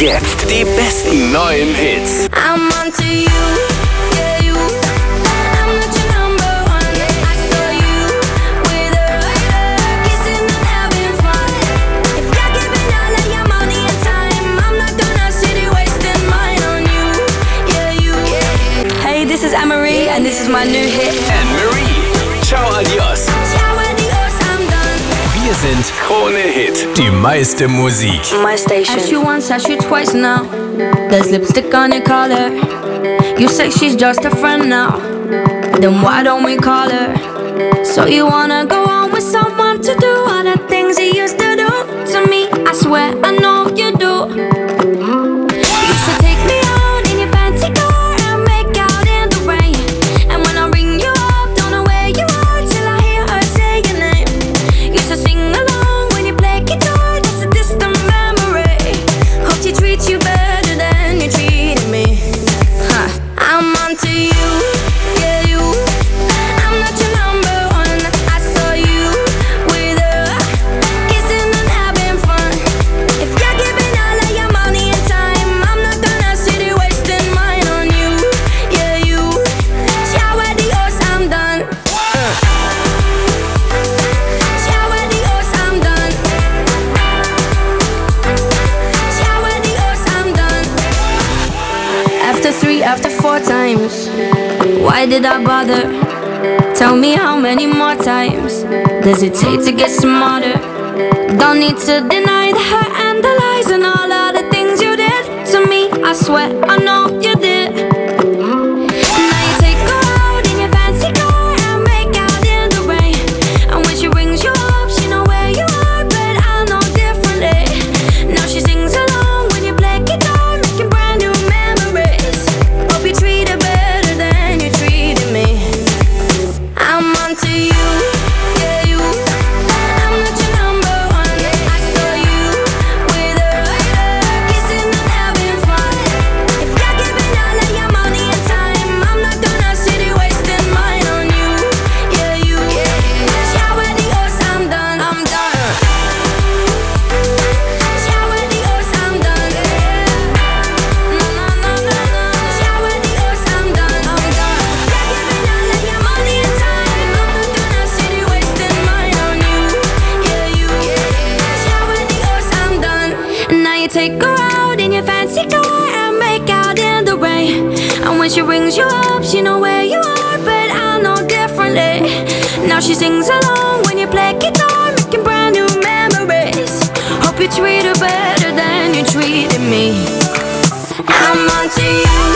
Jetzt die besten neuen Hits. I'm onto you, yeah you. I'm not your number one. I saw you with her, kissing and having fun. If you're giving all of your money and time, I'm not gonna sit here wasting mine on you. Hey, this is Anne-Marie and this is my new hit. Anne-Marie. Ciao, adios. Ciao, adios, I'm done. Wir sind Kronehit. Die meiste Musik. My station. Asked you once, asked you twice now. There's lipstick on your collar. You say she's just a friend now. Then why don't we call her? So you wanna go on with someone to do four times, why did I bother? Tell me how many more times does it take to get smarter? Don't need to deny the hurt and the lies and all of the things you did to me. I swear I know you Take her out in your fancy car and make out in the rain. And when she rings you up, she know where you are, but I know differently. Now she sings along when you play guitar, making brand new memories. Hope you treat her better than you treated me. I'm on to you.